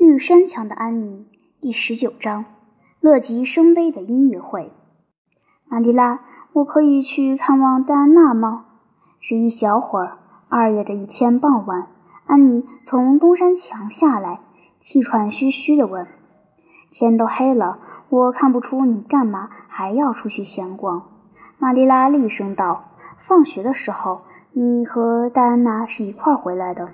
绿山墙的安妮第十九章：乐极生悲的音乐会。玛丽拉，我可以去看望戴安娜吗？只一小会儿。二月的一天傍晚，安妮从东山墙下来，气喘吁吁地问：“天都黑了，我看不出你干嘛还要出去闲逛。”玛丽拉厉声道：“放学的时候，你和戴安娜是一块儿回来的。”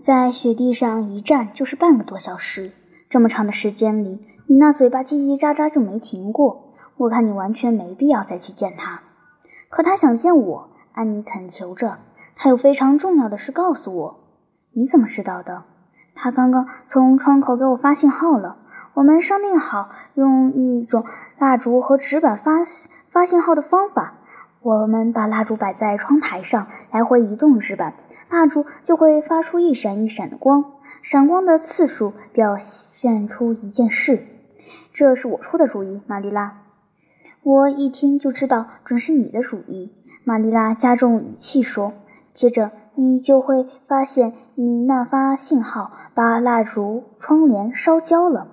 在雪地上一站就是半个多小时，这么长的时间里，你那嘴巴叽叽喳喳就没停过。我看你完全没必要再去见他。可他想见我，安妮恳求着。他有非常重要的事告诉我。你怎么知道的？他刚刚从窗口给我发信号了。我们商定好用一种蜡烛和纸板发发信号的方法。我们把蜡烛摆在窗台上，来回移动纸板。蜡烛就会发出一闪一闪的光，闪光的次数表现出一件事。这是我出的主意，玛丽拉。我一听就知道准是你的主意。玛丽拉加重语气说：“接着你就会发现，你那发信号把蜡烛窗帘烧焦了。”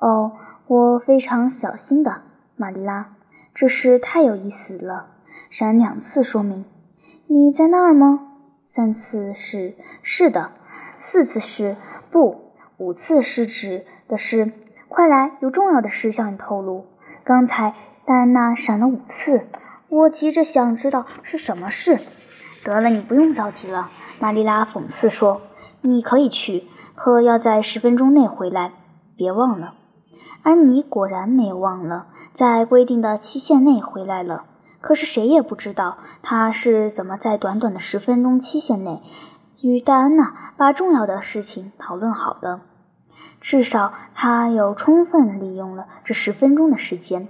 哦，我非常小心的，玛丽拉。这事太有意思了。闪两次说明。你在那儿吗？三次是是的，四次是不，五次是指的是快来，有重要的事向你透露。刚才戴安娜闪了五次，我急着想知道是什么事。得了，你不用着急了，玛丽拉讽刺说。你可以去，可要在十分钟内回来，别忘了。安妮果然没有忘了，在规定的期限内回来了。可是谁也不知道他是怎么在短短的十分钟期限内与戴安娜把重要的事情讨论好的。至少他有充分利用了这十分钟的时间。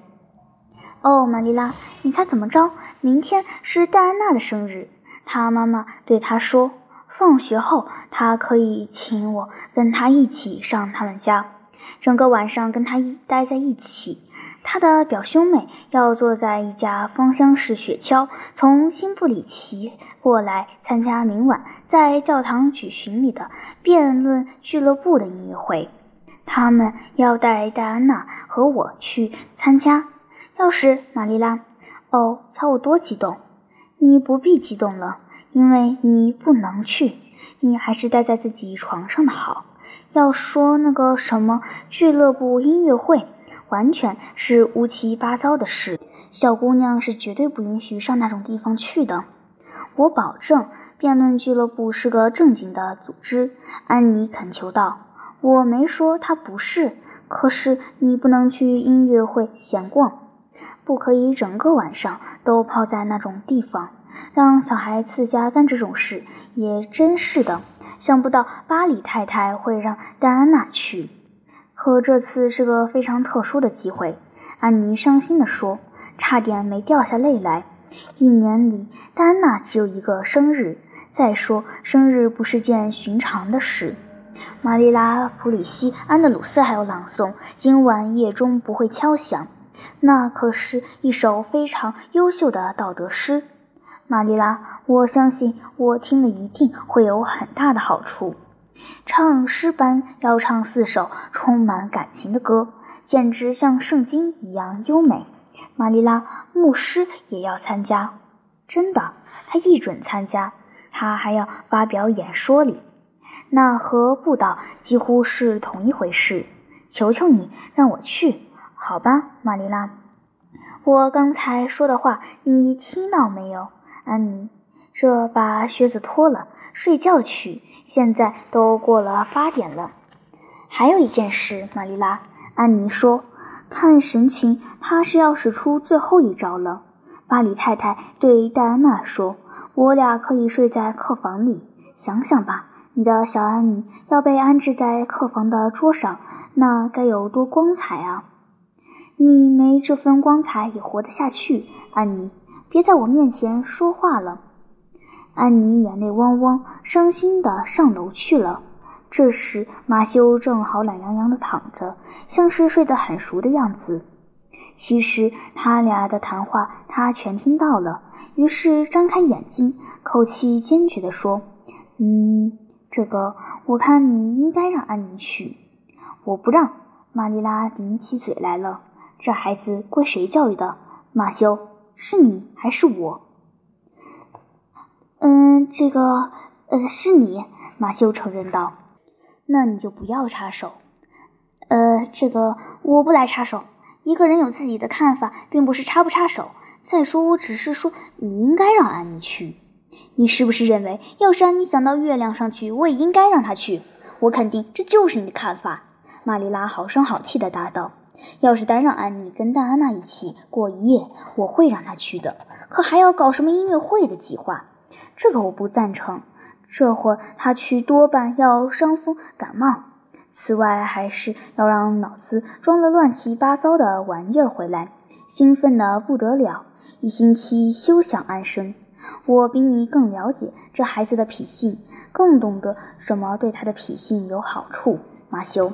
哦，玛丽拉，你猜怎么着？明天是戴安娜的生日。她妈妈对她说，放学后她可以请我跟她一起上他们家，整个晚上跟她一待在一起。他的表兄妹要坐在一架芳香式雪橇，从新布里奇过来参加明晚在教堂举行里的辩论俱乐部的音乐会。他们要带戴安娜和我去参加。要是玛丽拉，哦，瞧我多激动！你不必激动了，因为你不能去。你还是待在自己床上的好。要说那个什么俱乐部音乐会。完全是乌七八糟的事，小姑娘是绝对不允许上那种地方去的。我保证，辩论俱乐部是个正经的组织。”安妮恳求道。“我没说它不是，可是你不能去音乐会闲逛，不可以整个晚上都泡在那种地方。让小孩自家干这种事也真是的。想不到巴里太太会让戴安娜去。”可这次是个非常特殊的机会，安妮伤心地说，差点没掉下泪来。一年里，戴安娜只有一个生日。再说，生日不是件寻常的事。玛丽拉·普里西安德鲁斯还有朗诵，今晚夜钟不会敲响。那可是一首非常优秀的道德诗。玛丽拉，我相信我听了一定会有很大的好处。唱诗班要唱四首充满感情的歌，简直像圣经一样优美。玛丽拉，牧师也要参加，真的，他一准参加。他还要发表演说里，那和布道几乎是同一回事。求求你让我去，好吧，玛丽拉。我刚才说的话你听到没有，安妮？这把靴子脱了，睡觉去。现在都过了八点了，还有一件事，玛丽拉，安妮说，看神情，她是要使出最后一招了。巴里太太对戴安娜说：“我俩可以睡在客房里。想想吧，你的小安妮要被安置在客房的桌上，那该有多光彩啊！你没这份光彩也活得下去，安妮，别在我面前说话了。”安妮眼泪汪汪，伤心地上楼去了。这时，马修正好懒洋洋地躺着，像是睡得很熟的样子。其实他俩的谈话他全听到了，于是张开眼睛，口气坚决地说：“嗯，这个我看你应该让安妮去。我不让。玛丽拉顶起嘴来了。这孩子归谁教育的？马修，是你还是我？嗯，这个，呃，是你。马修承认道。那你就不要插手。呃，这个我不来插手。一个人有自己的看法，并不是插不插手。再说，我只是说你应该让安妮去。你是不是认为，要是安妮想到月亮上去，我也应该让她去？我肯定这就是你的看法。玛丽拉好声好气地答道：“要是单让安妮跟戴安娜一起过一夜，我会让她去的。可还要搞什么音乐会的计划？这个我不赞成。这会儿他去，多半要伤风感冒。此外，还是要让脑子装了乱七八糟的玩意儿回来，兴奋得不得了，一星期休想安生。我比你更了解这孩子的脾性，更懂得什么对他的脾性有好处，马修。”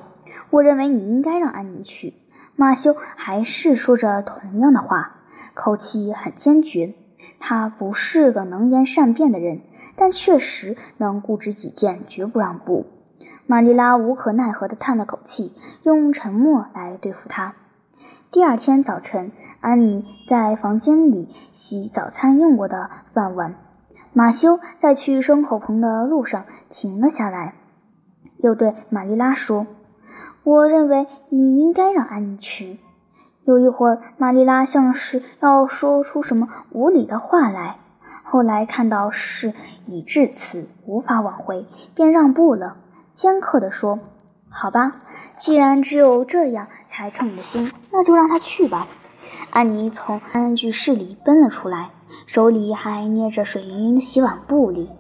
我认为你应该让安妮去。马修还是说着同样的话，口气很坚决。他不是个能言善辩的人，但确实能固执己见，绝不让步。玛丽拉无可奈何地叹了口气，用沉默来对付他。第二天早晨，安妮在房间里洗早餐用过的饭碗。马修在去牲口棚的路上停了下来，又对玛丽拉说。我认为你应该让安妮去。有一会儿，玛丽拉像是要说出什么无理的话来，后来看到事已至此，无法挽回，便让步了，尖刻地说：“好吧，既然只有这样才称你的心，那就让他去吧。”安妮从安居室里奔了出来，手里还捏着水灵灵的洗碗布里。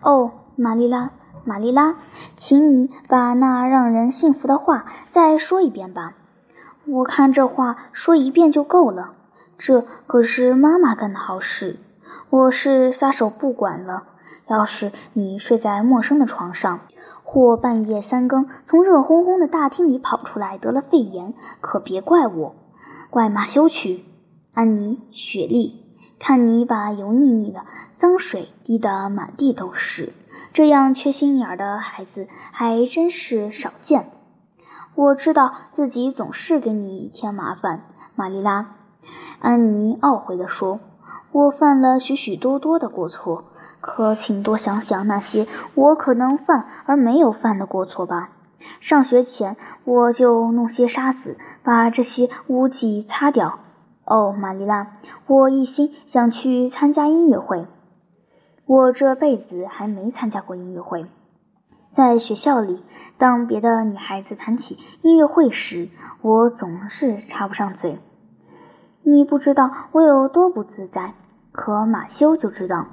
哦，玛丽拉。玛丽拉，请你把那让人信服的话再说一遍吧。我看这话说一遍就够了。这可是妈妈干的好事，我是撒手不管了。要是你睡在陌生的床上，或半夜三更从热烘烘的大厅里跑出来得了肺炎，可别怪我，怪马修去。安妮、雪莉，看你把油腻腻的脏水滴得满地都是。这样缺心眼儿的孩子还真是少见。我知道自己总是给你添麻烦，玛丽拉。安妮懊悔地说：“我犯了许许多多的过错，可请多想想那些我可能犯而没有犯的过错吧。上学前我就弄些沙子，把这些污迹擦掉。哦，玛丽拉，我一心想去参加音乐会。”我这辈子还没参加过音乐会，在学校里，当别的女孩子谈起音乐会时，我总是插不上嘴。你不知道我有多不自在，可马修就知道。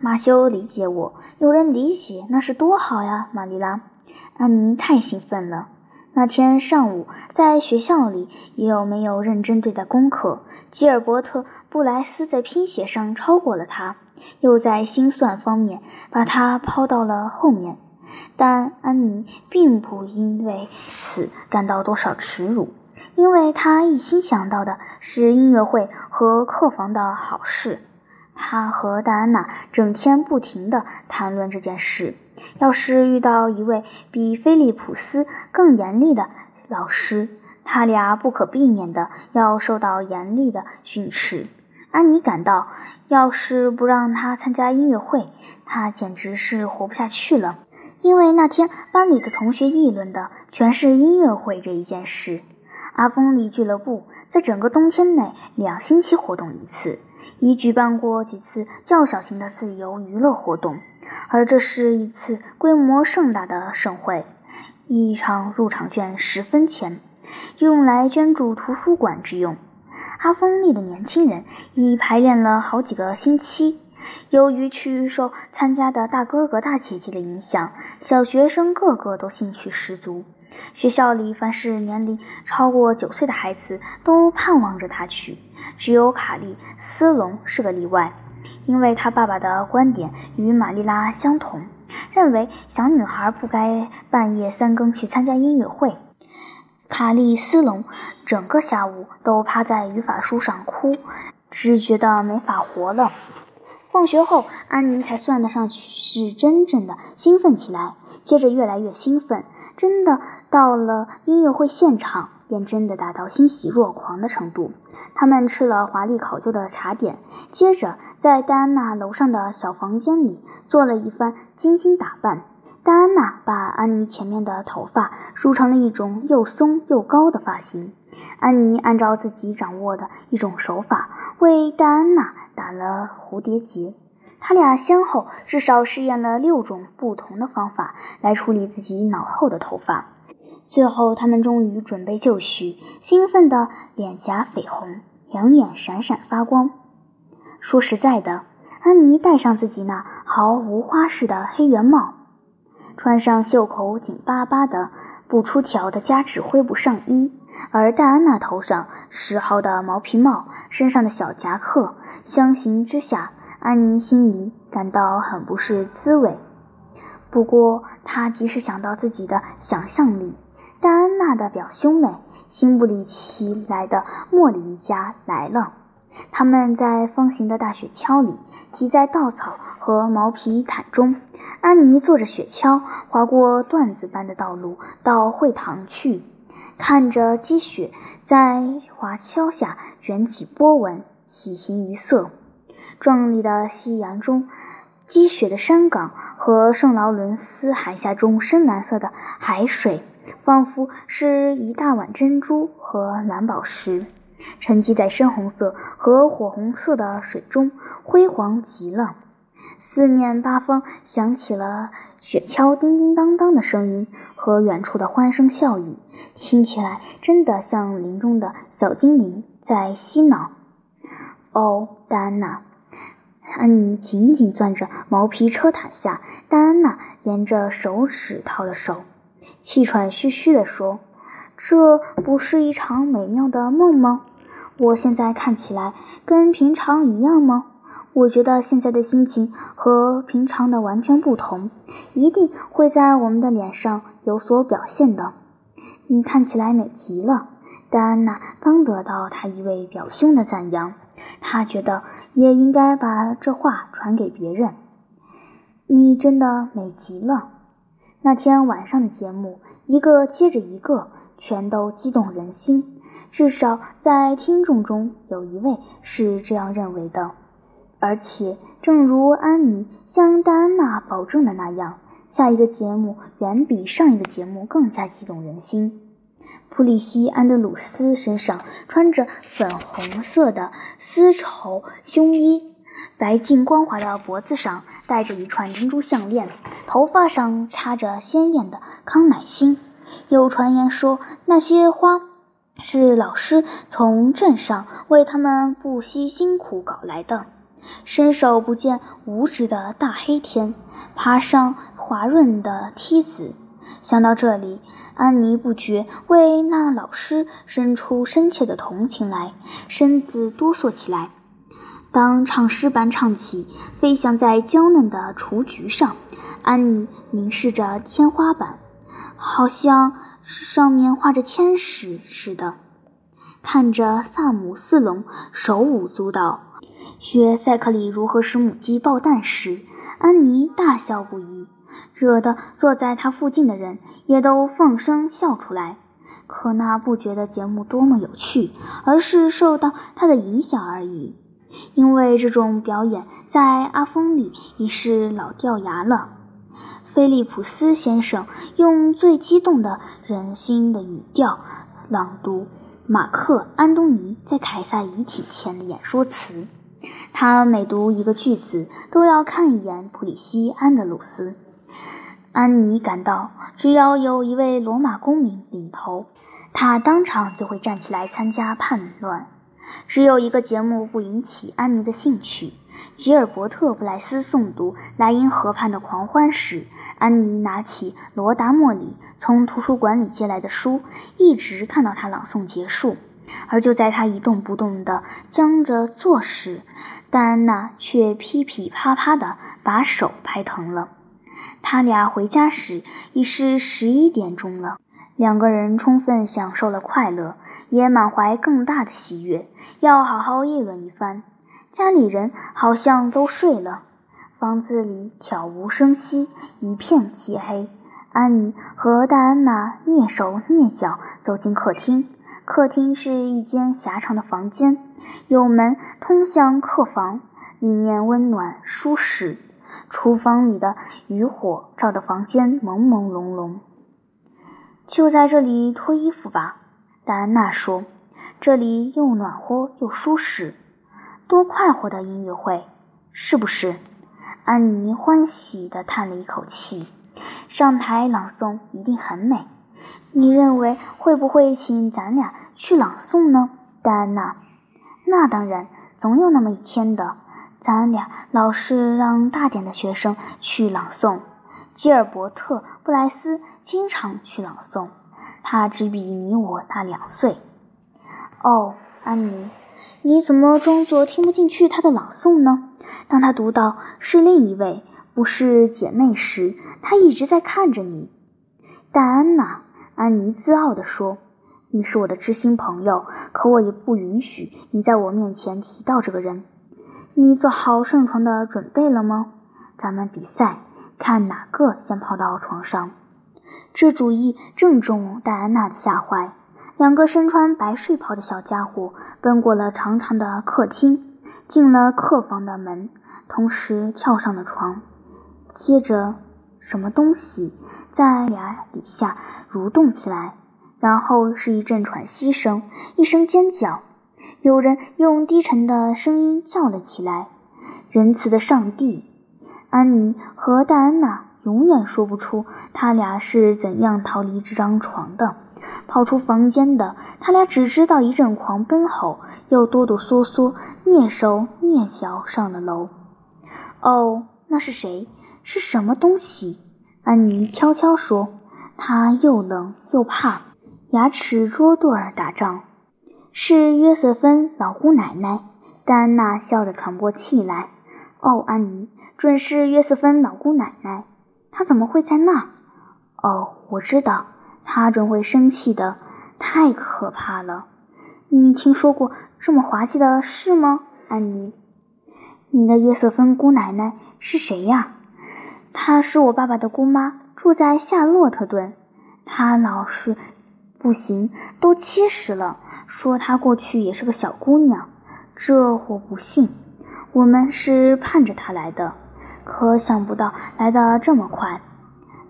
马修理解我，有人理解那是多好呀，玛丽拉。安妮太兴奋了。那天上午在学校里，也有没有认真对待功课？吉尔伯特·布莱斯在拼写上超过了他。又在心算方面把他抛到了后面，但安妮并不因为此感到多少耻辱，因为她一心想到的是音乐会和客房的好事。她和戴安娜整天不停地谈论这件事。要是遇到一位比菲利普斯更严厉的老师，他俩不可避免地要受到严厉的训斥。安妮感到，要是不让他参加音乐会，他简直是活不下去了。因为那天班里的同学议论的全是音乐会这一件事。阿峰里俱乐部在整个冬天内两星期活动一次，已举办过几次较小型的自由娱乐活动，而这是一次规模盛大的盛会。一场入场券十分钱，用来捐助图书馆之用。阿峰利的年轻人已排练了好几个星期。由于去受参加的大哥哥大姐姐的影响，小学生个个都兴趣十足。学校里凡是年龄超过九岁的孩子都盼望着他去，只有卡利斯隆是个例外，因为他爸爸的观点与玛丽拉相同，认为小女孩不该半夜三更去参加音乐会。卡利斯隆整个下午都趴在语法书上哭，只觉得没法活了。放学后，安妮才算得上是真正的兴奋起来。接着越来越兴奋，真的到了音乐会现场，便真的达到欣喜若狂的程度。他们吃了华丽考究的茶点，接着在戴安娜楼上的小房间里做了一番精心打扮。戴安娜把安妮前面的头发梳成了一种又松又高的发型。安妮按照自己掌握的一种手法为戴安娜打了蝴蝶结。他俩先后至少试验了六种不同的方法来处理自己脑后的头发。最后，他们终于准备就绪，兴奋的脸颊绯红，两眼闪闪发光。说实在的，安妮戴上自己那毫无花式的黑圆帽。穿上袖口紧巴巴的、不出条的加质灰布上衣，而戴安娜头上十号的毛皮帽、身上的小夹克，相形之下，安妮心里感到很不是滋味。不过，她即使想到自己的想象力，戴安娜的表兄妹新不里奇来的莫里一家来了。他们在方形的大雪橇里，挤在稻草和毛皮毯中。安妮坐着雪橇，划过段子般的道路到会堂去，看着积雪在滑橇下卷起波纹，喜形于色。壮丽的夕阳中，积雪的山岗和圣劳伦斯海峡中深蓝色的海水，仿佛是一大碗珍珠和蓝宝石。沉积在深红色和火红色的水中，辉煌极了。四面八方响起了雪橇叮叮当当的声音和远处的欢声笑语，听起来真的像林中的小精灵在嬉闹。哦，戴安娜！安妮紧紧攥着毛皮车毯下戴安娜沿着手指套的手，气喘吁吁地说：“这不是一场美妙的梦吗？”我现在看起来跟平常一样吗？我觉得现在的心情和平常的完全不同，一定会在我们的脸上有所表现的。你看起来美极了。戴安娜刚得到她一位表兄的赞扬，她觉得也应该把这话传给别人。你真的美极了。那天晚上的节目，一个接着一个，全都激动人心。至少在听众中有一位是这样认为的，而且正如安妮向戴安娜保证的那样，下一个节目远比上一个节目更加激动人心。普里西安德鲁斯身上穿着粉红色的丝绸胸衣，白净光滑的脖子上戴着一串珍珠项链，头发上插着鲜艳的康乃馨。有传言说那些花。是老师从镇上为他们不惜辛苦搞来的，伸手不见五指的大黑天，爬上滑润的梯子。想到这里，安妮不觉为那老师生出深切的同情来，身子哆嗦起来。当唱诗般唱起《飞翔在娇嫩的雏菊上》，安妮凝视着天花板，好像。上面画着天使似的，看着萨姆斯隆手舞足蹈，学赛克里如何使母鸡抱蛋时，安妮大笑不已，惹得坐在他附近的人也都放声笑出来。可那不觉得节目多么有趣，而是受到他的影响而已。因为这种表演在阿峰里已是老掉牙了。菲利普斯先生用最激动的人心的语调朗读马克·安东尼在凯撒遗体前的演说词。他每读一个句子，都要看一眼普里西安德鲁斯。安妮感到，只要有一位罗马公民领头，他当场就会站起来参加叛乱。只有一个节目不引起安妮的兴趣。吉尔伯特·布莱斯诵读莱茵河畔的狂欢时，安妮拿起罗达莫里从图书馆里借来的书，一直看到他朗诵结束。而就在他一动不动地僵着坐时，戴安娜却噼噼啪啪地把手拍疼了。他俩回家时已是十一点钟了。两个人充分享受了快乐，也满怀更大的喜悦，要好好议论一番。家里人好像都睡了，房子里悄无声息，一片漆黑。安妮和戴安娜蹑手蹑脚走进客厅。客厅是一间狭长的房间，有门通向客房，里面温暖舒适。厨房里的余火照得房间朦朦胧胧。就在这里脱衣服吧，戴安娜说：“这里又暖和又舒适，多快活的音乐会，是不是？”安妮欢喜地叹了一口气。上台朗诵一定很美，你认为会不会请咱俩去朗诵呢，戴安娜？那当然，总有那么一天的。咱俩老是让大点的学生去朗诵。吉尔伯特·布莱斯经常去朗诵，他只比你我大两岁。哦，安妮，你怎么装作听不进去他的朗诵呢？当他读到是另一位。不是姐妹时，她一直在看着你，戴安娜。安妮自傲地说：“你是我的知心朋友，可我也不允许你在我面前提到这个人。你做好上床的准备了吗？咱们比赛，看哪个先跑到床上。”这主意正中戴安娜的下怀。两个身穿白睡袍的小家伙奔过了长长的客厅，进了客房的门，同时跳上了床。接着，什么东西在牙底下蠕动起来，然后是一阵喘息声，一声尖叫，有人用低沉的声音叫了起来：“仁慈的上帝！”安妮和戴安娜永远说不出他俩是怎样逃离这张床的，跑出房间的。他俩只知道一阵狂奔后，又哆哆嗦嗦、蹑手蹑脚上了楼。哦，那是谁？是什么东西？安妮悄悄说。她又冷又怕，牙齿捉对儿打仗。是约瑟芬老姑奶奶。戴安娜笑得喘不过气来。哦，安妮，准是约瑟芬老姑奶奶。她怎么会在那儿？哦，我知道，她准会生气的。太可怕了！你听说过这么滑稽的事吗，安妮？你的约瑟芬姑奶奶是谁呀？她是我爸爸的姑妈，住在夏洛特顿。她老是不行，都七十了，说她过去也是个小姑娘。这我不信。我们是盼着她来的，可想不到来的这么快。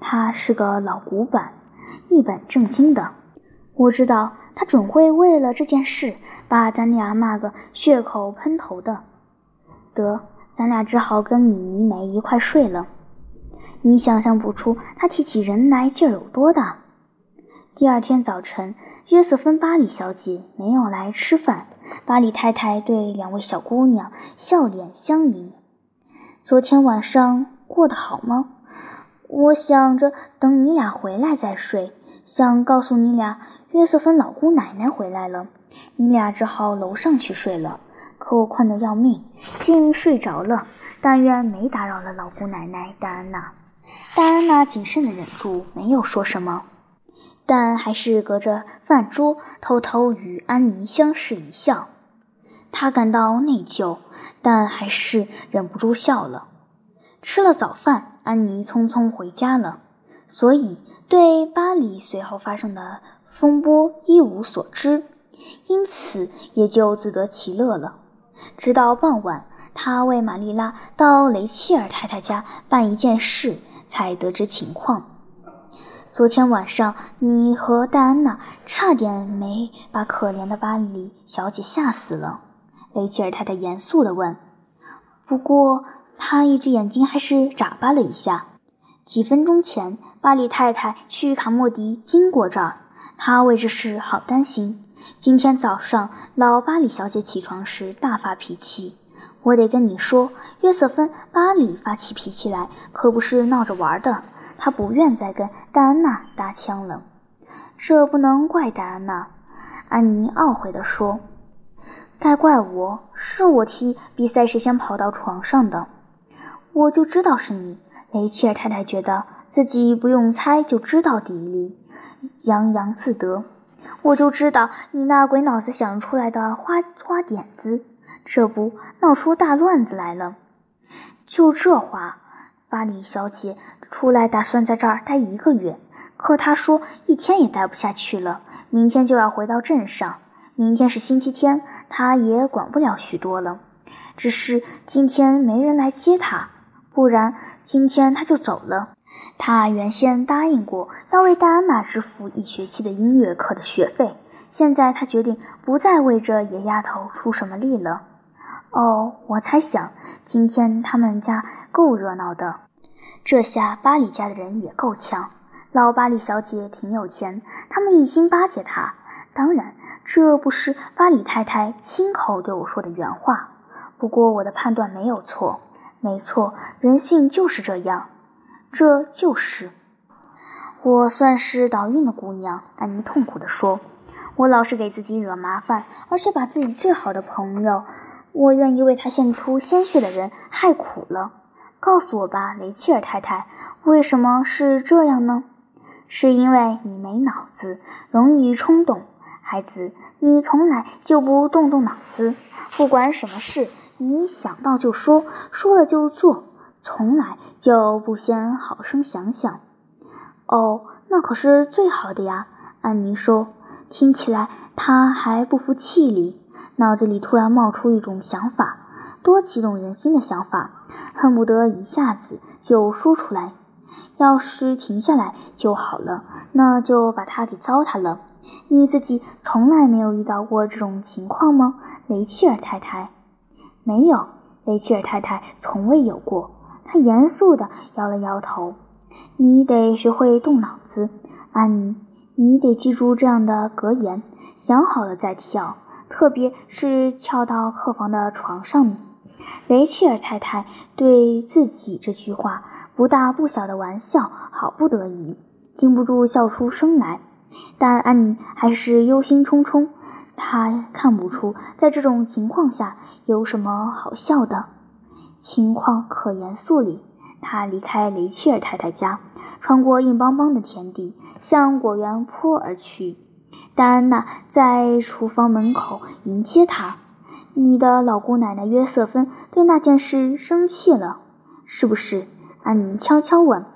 她是个老古板，一本正经的。我知道她准会为了这件事把咱俩骂个血口喷头的。得，咱俩只好跟米妮梅一块睡了。你想象不出他提起人来劲儿有多大。第二天早晨，约瑟芬·巴里小姐没有来吃饭。巴里太太对两位小姑娘笑脸相迎。昨天晚上过得好吗？我想着等你俩回来再睡。想告诉你俩，约瑟芬老姑奶奶回来了，你俩只好楼上去睡了。可我困得要命，竟睡着了。但愿没打扰了老姑奶奶戴安娜。戴安娜谨慎地忍住，没有说什么，但还是隔着饭桌偷偷与安妮相视一笑。他感到内疚，但还是忍不住笑了。吃了早饭，安妮匆匆回家了，所以对巴黎随后发生的风波一无所知，因此也就自得其乐了。直到傍晚，他为玛丽拉到雷切尔太太家办一件事。才得知情况。昨天晚上，你和戴安娜差点没把可怜的巴黎小姐吓死了。雷切尔太太严肃地问。不过，她一只眼睛还是眨巴了一下。几分钟前，巴里太太去卡莫迪经过这儿，她为这事好担心。今天早上，老巴里小姐起床时大发脾气。我得跟你说，约瑟芬·巴里发起脾气来可不是闹着玩的。他不愿再跟戴安娜搭腔了。这不能怪戴安娜，安妮懊悔地说：“该怪我，是我踢比赛谁先跑到床上的。我就知道是你。”雷切尔太太觉得自己不用猜就知道第一例，洋洋自得。我就知道你那鬼脑子想出来的花花点子。这不闹出大乱子来了。就这话，巴里小姐出来打算在这儿待一个月，可她说一天也待不下去了，明天就要回到镇上。明天是星期天，她也管不了许多了。只是今天没人来接她，不然今天她就走了。她原先答应过要为戴安娜支付一学期的音乐课的学费，现在她决定不再为这野丫头出什么力了。哦，我猜想今天他们家够热闹的，这下巴里家的人也够呛。老巴里小姐挺有钱，他们一心巴结她。当然，这不是巴里太太亲口对我说的原话。不过我的判断没有错，没错，人性就是这样。这就是，我算是倒运的姑娘。安妮痛苦地说：“我老是给自己惹麻烦，而且把自己最好的朋友，我愿意为他献出鲜血的人害苦了。告诉我吧，雷切尔太太，为什么是这样呢？是因为你没脑子，容易冲动。孩子，你从来就不动动脑子，不管什么事，你想到就说，说了就做。”从来就不先好生想想，哦，那可是最好的呀。安妮说，听起来他还不服气哩，脑子里突然冒出一种想法，多激动人心的想法，恨不得一下子就说出来。要是停下来就好了，那就把它给糟蹋了。你自己从来没有遇到过这种情况吗，雷切尔太太？没有，雷切尔太太从未有过。她严肃地摇了摇头：“你得学会动脑子，安妮，你得记住这样的格言，想好了再跳，特别是跳到客房的床上。”雷切尔太太对自己这句话不大不小的玩笑好不得意，禁不住笑出声来。但安妮还是忧心忡忡，她看不出在这种情况下有什么好笑的。情况可严肃里，他离开雷切尔太太家，穿过硬邦邦的田地，向果园坡而去。戴安娜在厨房门口迎接他。你的老姑奶奶约瑟芬对那件事生气了，是不是？安妮悄悄问。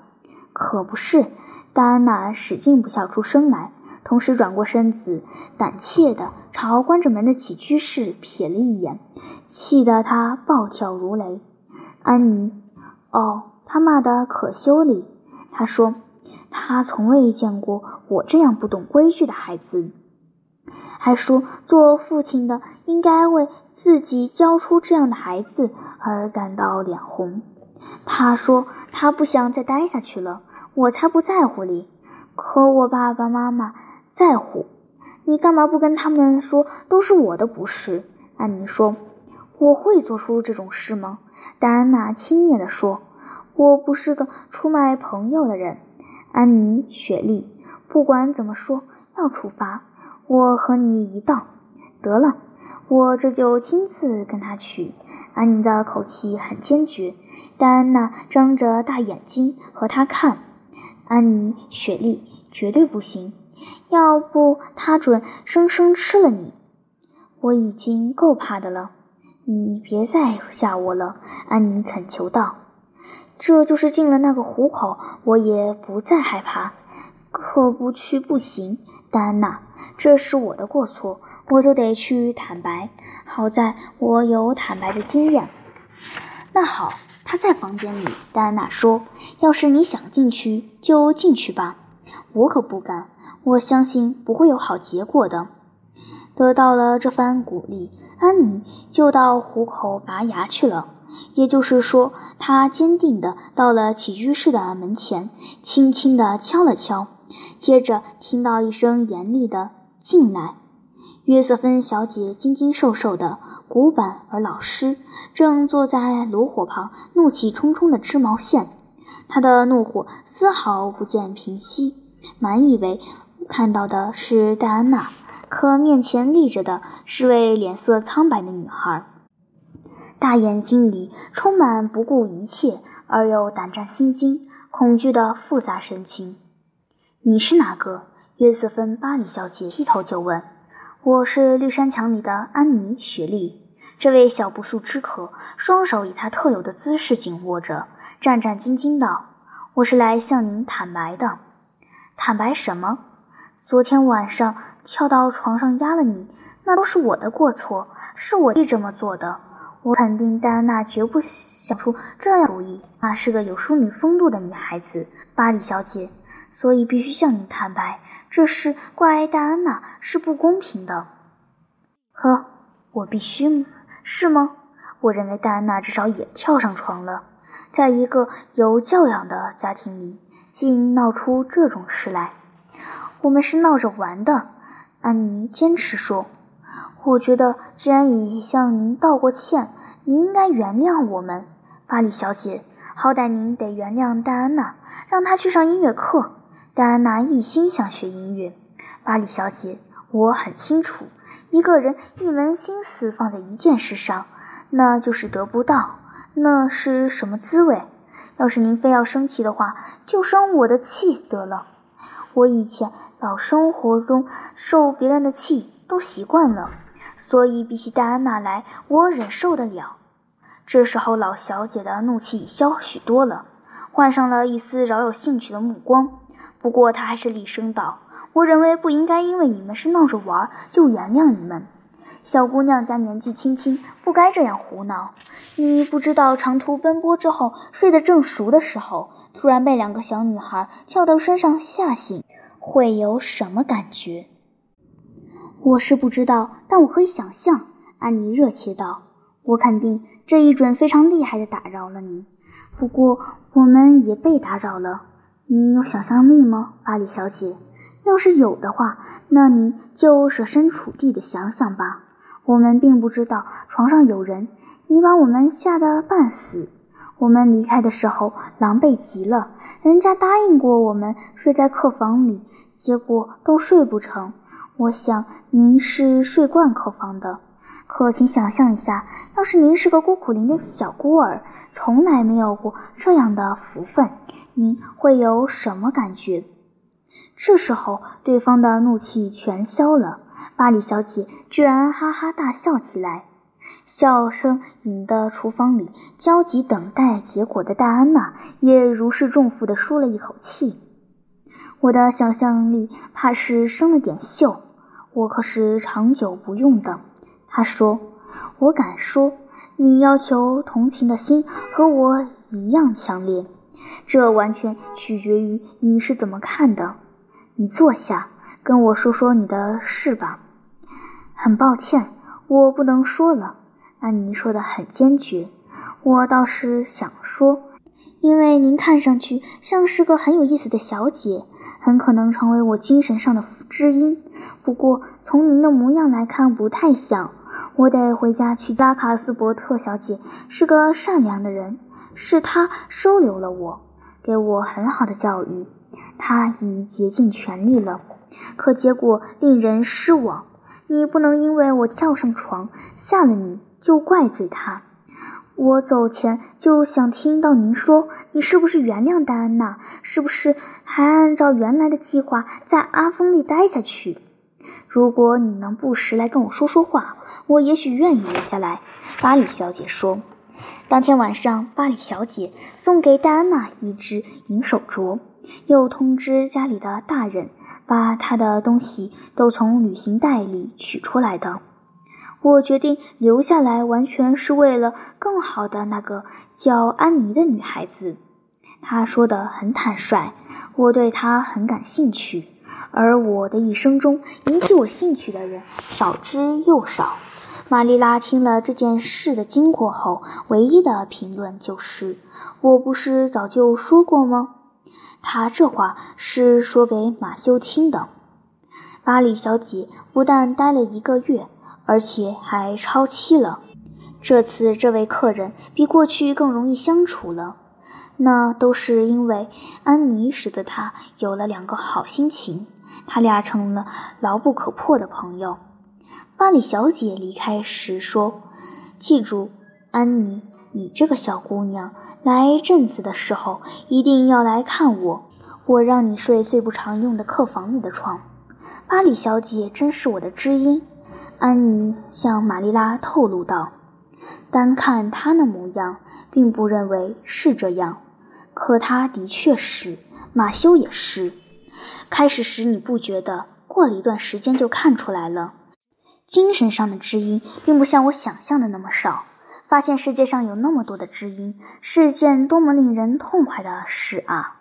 可不是。戴安娜使劲不笑出声来，同时转过身子，胆怯地朝关着门的起居室瞥了一眼，气得她暴跳如雷。安妮，哦，他骂得可羞哩。他说，他从未见过我这样不懂规矩的孩子，还说做父亲的应该为自己教出这样的孩子而感到脸红。他说他不想再待下去了。我才不在乎哩，可我爸爸妈妈在乎。你干嘛不跟他们说都是我的不是？安妮说，我会做出这种事吗？戴安娜轻蔑地说：“我不是个出卖朋友的人，安妮·雪莉。不管怎么说，要出发，我和你一道。得了，我这就亲自跟他去。”安妮的口气很坚决。戴安娜张着大眼睛和他看。安妮·雪莉绝对不行，要不他准生生吃了你。我已经够怕的了。你别再吓我了，安妮恳求道。这就是进了那个虎口，我也不再害怕。可不去不行，戴安娜，这是我的过错，我就得去坦白。好在我有坦白的经验。那好，他在房间里。戴安娜说：“要是你想进去，就进去吧。我可不敢。我相信不会有好结果的。”得到了这番鼓励，安妮就到虎口拔牙去了。也就是说，她坚定地到了起居室的门前，轻轻地敲了敲，接着听到一声严厉的“进来”。约瑟芬小姐精精瘦瘦的，古板而老实，正坐在炉火旁，怒气冲冲地织毛线。她的怒火丝毫不见平息，满以为看到的是戴安娜。可面前立着的是位脸色苍白的女孩，大眼睛里充满不顾一切而又胆战心惊、恐惧的复杂神情。你是哪个？约瑟芬·巴里小姐一头就问。我是绿山墙里的安妮·雪莉。这位小不速之客双手以他特有的姿势紧握着，战战兢兢道：“我是来向您坦白的。”“坦白什么？”“昨天晚上跳到床上压了你，那都是我的过错，是我弟这么做的。我肯定戴安娜绝不想出这样主意。她是个有淑女风度的女孩子，巴里小姐，所以必须向您坦白，这事怪戴安娜是不公平的。”“呵，我必须。”是吗？我认为戴安娜至少也跳上床了。在一个有教养的家庭里，竟闹出这种事来，我们是闹着玩的。安妮坚持说：“我觉得，既然已向您道过歉，您应该原谅我们，巴黎小姐。好歹您得原谅戴安娜，让她去上音乐课。戴安娜一心想学音乐，巴黎小姐。”我很清楚，一个人一门心思放在一件事上，那就是得不到，那是什么滋味？要是您非要生气的话，就生我的气得了。我以前老生活中受别人的气都习惯了，所以比起戴安娜来，我忍受得了。这时候，老小姐的怒气消许多了，换上了一丝饶有兴趣的目光。不过，她还是厉声道。我认为不应该因为你们是闹着玩就原谅你们。小姑娘家年纪轻轻，不该这样胡闹。你不知道长途奔波之后睡得正熟的时候，突然被两个小女孩跳到身上吓醒，会有什么感觉？我是不知道，但我可以想象。安妮热切道：“我肯定这一准非常厉害的打扰了您。不过我们也被打扰了。你有想象力吗，巴黎小姐？”要是有的话，那你就设身处地的想想吧。我们并不知道床上有人，你把我们吓得半死。我们离开的时候狼狈极了，人家答应过我们睡在客房里，结果都睡不成。我想您是睡惯客房的，可请想象一下，要是您是个孤苦伶仃的小孤儿，从来没有过这样的福分，您会有什么感觉？这时候，对方的怒气全消了，巴黎小姐居然哈哈大笑起来，笑声引得厨房里焦急等待结果的戴安娜也如释重负地舒了一口气。我的想象力怕是生了点锈，我可是长久不用的。他说：“我敢说，你要求同情的心和我一样强烈，这完全取决于你是怎么看的。”你坐下，跟我说说你的事吧。很抱歉，我不能说了。安妮说的很坚决。我倒是想说，因为您看上去像是个很有意思的小姐，很可能成为我精神上的知音。不过从您的模样来看，不太像。我得回家去。加卡斯伯特小姐是个善良的人，是她收留了我，给我很好的教育。她已竭尽全力了，可结果令人失望。你不能因为我跳上床吓了你就怪罪她。我走前就想听到您说，你是不是原谅戴安娜？是不是还按照原来的计划在阿峰利待下去？如果你能不时来跟我说说话，我也许愿意留下来。巴里小姐说。当天晚上，巴里小姐送给戴安娜一只银手镯。又通知家里的大人，把她的东西都从旅行袋里取出来的。我决定留下来，完全是为了更好的那个叫安妮的女孩子。她说的很坦率，我对她很感兴趣。而我的一生中引起我兴趣的人少之又少。玛丽拉听了这件事的经过后，唯一的评论就是：“我不是早就说过吗？”他这话是说给马修听的。巴里小姐不但待了一个月，而且还超期了。这次这位客人比过去更容易相处了，那都是因为安妮使得他有了两个好心情，他俩成了牢不可破的朋友。巴里小姐离开时说：“记住，安妮。”你这个小姑娘来镇子的时候，一定要来看我。我让你睡最不常用的客房里的床。巴里小姐真是我的知音。安妮向玛丽拉透露道：“单看他那模样，并不认为是这样，可他的确是。马修也是。开始时你不觉得，过了一段时间就看出来了。精神上的知音并不像我想象的那么少。发现世界上有那么多的知音，是件多么令人痛快的事啊！